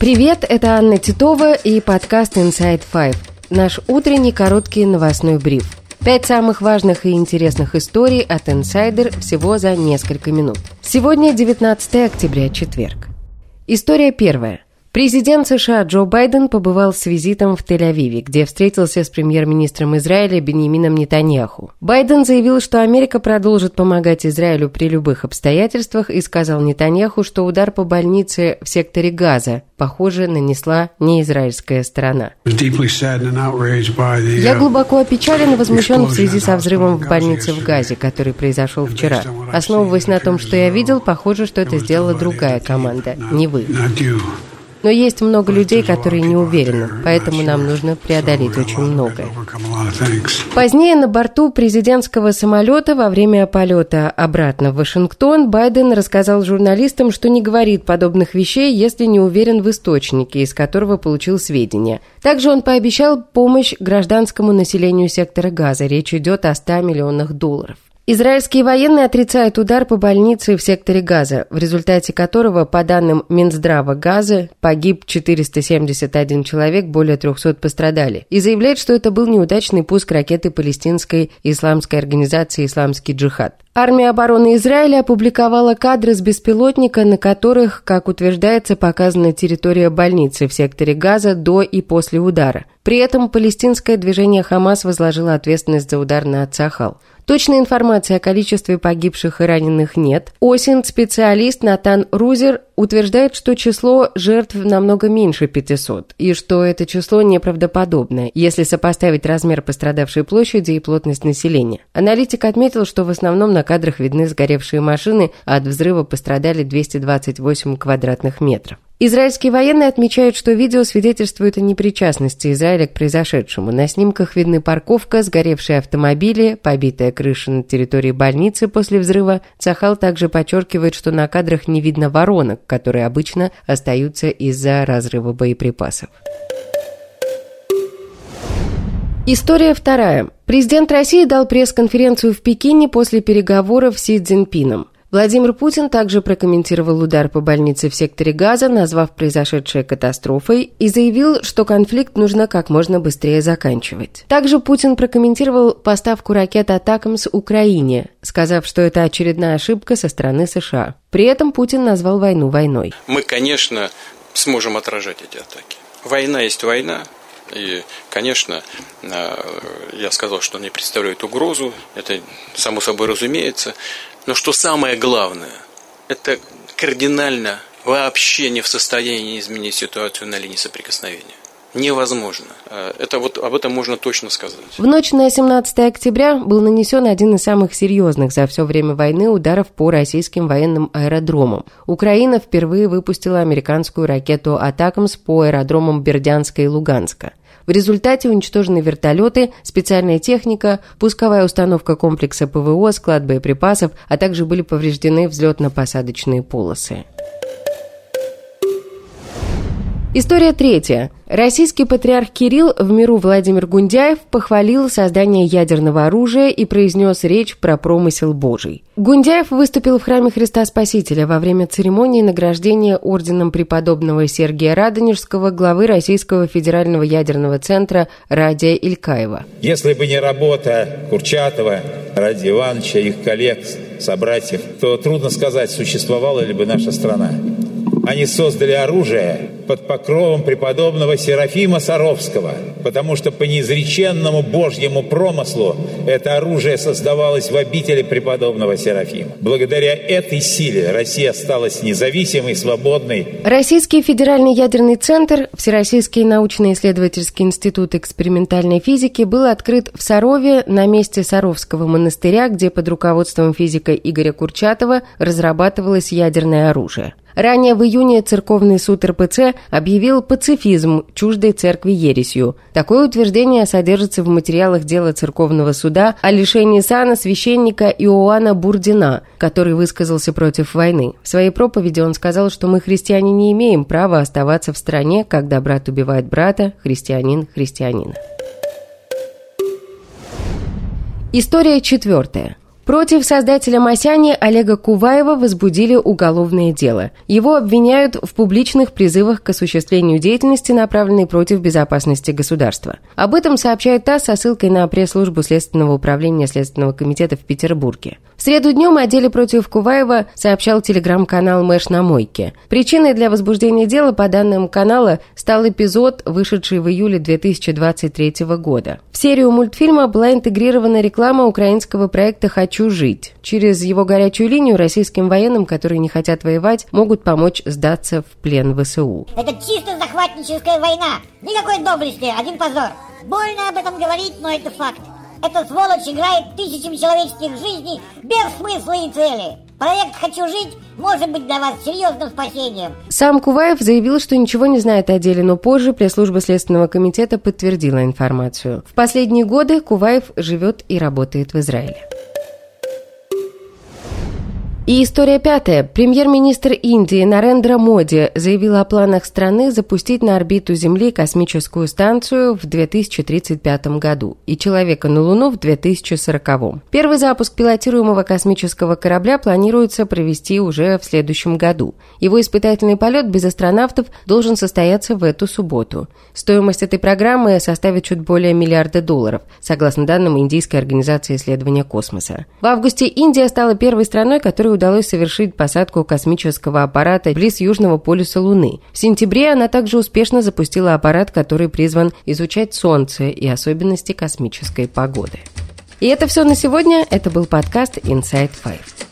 Привет, это Анна Титова и подкаст Inside Five. Наш утренний короткий новостной бриф. Пять самых важных и интересных историй от Insider всего за несколько минут. Сегодня 19 октября, четверг. История первая – Президент США Джо Байден побывал с визитом в Тель-Авиве, где встретился с премьер-министром Израиля Беньямином Нетаньяху. Байден заявил, что Америка продолжит помогать Израилю при любых обстоятельствах и сказал Нетаньяху, что удар по больнице в секторе Газа, похоже, нанесла не израильская сторона. Я глубоко опечален и возмущен в связи со взрывом в больнице в Газе, который произошел вчера. Основываясь на том, что я видел, похоже, что это сделала другая команда, не вы. Но есть много людей, которые не уверены, поэтому нам нужно преодолеть очень многое. Позднее на борту президентского самолета во время полета обратно в Вашингтон Байден рассказал журналистам, что не говорит подобных вещей, если не уверен в источнике, из которого получил сведения. Также он пообещал помощь гражданскому населению сектора газа. Речь идет о 100 миллионах долларов. Израильские военные отрицают удар по больнице в секторе Газа, в результате которого, по данным Минздрава Газа, погиб 471 человек, более 300 пострадали, и заявляют, что это был неудачный пуск ракеты палестинской исламской организации «Исламский джихад». Армия обороны Израиля опубликовала кадры с беспилотника, на которых, как утверждается, показана территория больницы в секторе Газа до и после удара. При этом палестинское движение «Хамас» возложило ответственность за удар на Ацахал. Точной информации о количестве погибших и раненых нет. Осень специалист Натан Рузер утверждает, что число жертв намного меньше 500, и что это число неправдоподобное, если сопоставить размер пострадавшей площади и плотность населения. Аналитик отметил, что в основном на кадрах видны сгоревшие машины, а от взрыва пострадали 228 квадратных метров. Израильские военные отмечают, что видео свидетельствует о непричастности Израиля к произошедшему. На снимках видны парковка, сгоревшие автомобили, побитая крыша на территории больницы после взрыва. Цахал также подчеркивает, что на кадрах не видно воронок, которые обычно остаются из-за разрыва боеприпасов. История вторая. Президент России дал пресс-конференцию в Пекине после переговоров с Си Цзиньпином. Владимир Путин также прокомментировал удар по больнице в секторе Газа, назвав произошедшее катастрофой, и заявил, что конфликт нужно как можно быстрее заканчивать. Также Путин прокомментировал поставку ракет «Атакамс» Украине, сказав, что это очередная ошибка со стороны США. При этом Путин назвал войну войной. Мы, конечно, сможем отражать эти атаки. Война есть война, и, конечно, э, я сказал, что они представляют угрозу, это само собой разумеется. Но что самое главное, это кардинально вообще не в состоянии изменить ситуацию на линии соприкосновения. Невозможно. Э, это вот об этом можно точно сказать. В ночь на 17 октября был нанесен один из самых серьезных за все время войны ударов по российским военным аэродромам. Украина впервые выпустила американскую ракету «Атакамс» по аэродромам Бердянска и Луганска. В результате уничтожены вертолеты, специальная техника, пусковая установка комплекса ПВО, склад боеприпасов, а также были повреждены взлетно-посадочные полосы. История третья. Российский патриарх Кирилл в миру Владимир Гундяев похвалил создание ядерного оружия и произнес речь про промысел Божий. Гундяев выступил в храме Христа Спасителя во время церемонии награждения орденом преподобного Сергия Радонежского главы Российского федерального ядерного центра Радия Илькаева. Если бы не работа Курчатова, Ради Ивановича, их коллег, собратьев, то трудно сказать, существовала ли бы наша страна. Они создали оружие под покровом преподобного Серафима Саровского, потому что по неизреченному Божьему промыслу это оружие создавалось в обители преподобного Серафима. Благодаря этой силе Россия осталась независимой, свободной. Российский федеральный ядерный центр, Всероссийский научно-исследовательский институт экспериментальной физики был открыт в Сарове на месте Саровского монастыря, где под руководством физика Игоря Курчатова разрабатывалось ядерное оружие. Ранее в июне церковный суд РПЦ объявил пацифизм чуждой церкви ересью. Такое утверждение содержится в материалах дела церковного суда о лишении сана священника Иоанна Бурдина, который высказался против войны. В своей проповеди он сказал, что мы, христиане, не имеем права оставаться в стране, когда брат убивает брата, христианин христианина. История четвертая. Против создателя Масяни Олега Куваева возбудили уголовное дело. Его обвиняют в публичных призывах к осуществлению деятельности, направленной против безопасности государства. Об этом сообщает ТАСС со ссылкой на пресс-службу Следственного управления Следственного комитета в Петербурге. В среду днем о деле против Куваева сообщал телеграм-канал «Мэш на мойке». Причиной для возбуждения дела, по данным канала, стал эпизод, вышедший в июле 2023 года. В серию мультфильма была интегрирована реклама украинского проекта «Хочу «Хочу жить». Через его горячую линию российским военным, которые не хотят воевать, могут помочь сдаться в плен ВСУ. Это чисто захватническая война. Никакой доблести, один позор. Больно об этом говорить, но это факт. Эта сволочь играет тысячами человеческих жизней без смысла и цели. Проект «Хочу жить» может быть для вас серьезным спасением. Сам Куваев заявил, что ничего не знает о деле, но позже пресс-служба Следственного комитета подтвердила информацию. В последние годы Куваев живет и работает в Израиле. И история пятая. Премьер-министр Индии Нарендра Моди заявил о планах страны запустить на орбиту Земли космическую станцию в 2035 году и человека на Луну в 2040. Первый запуск пилотируемого космического корабля планируется провести уже в следующем году. Его испытательный полет без астронавтов должен состояться в эту субботу. Стоимость этой программы составит чуть более миллиарда долларов, согласно данным Индийской организации исследования космоса. В августе Индия стала первой страной, которая удалось совершить посадку космического аппарата близ Южного полюса Луны. В сентябре она также успешно запустила аппарат, который призван изучать Солнце и особенности космической погоды. И это все на сегодня. Это был подкаст Inside Five.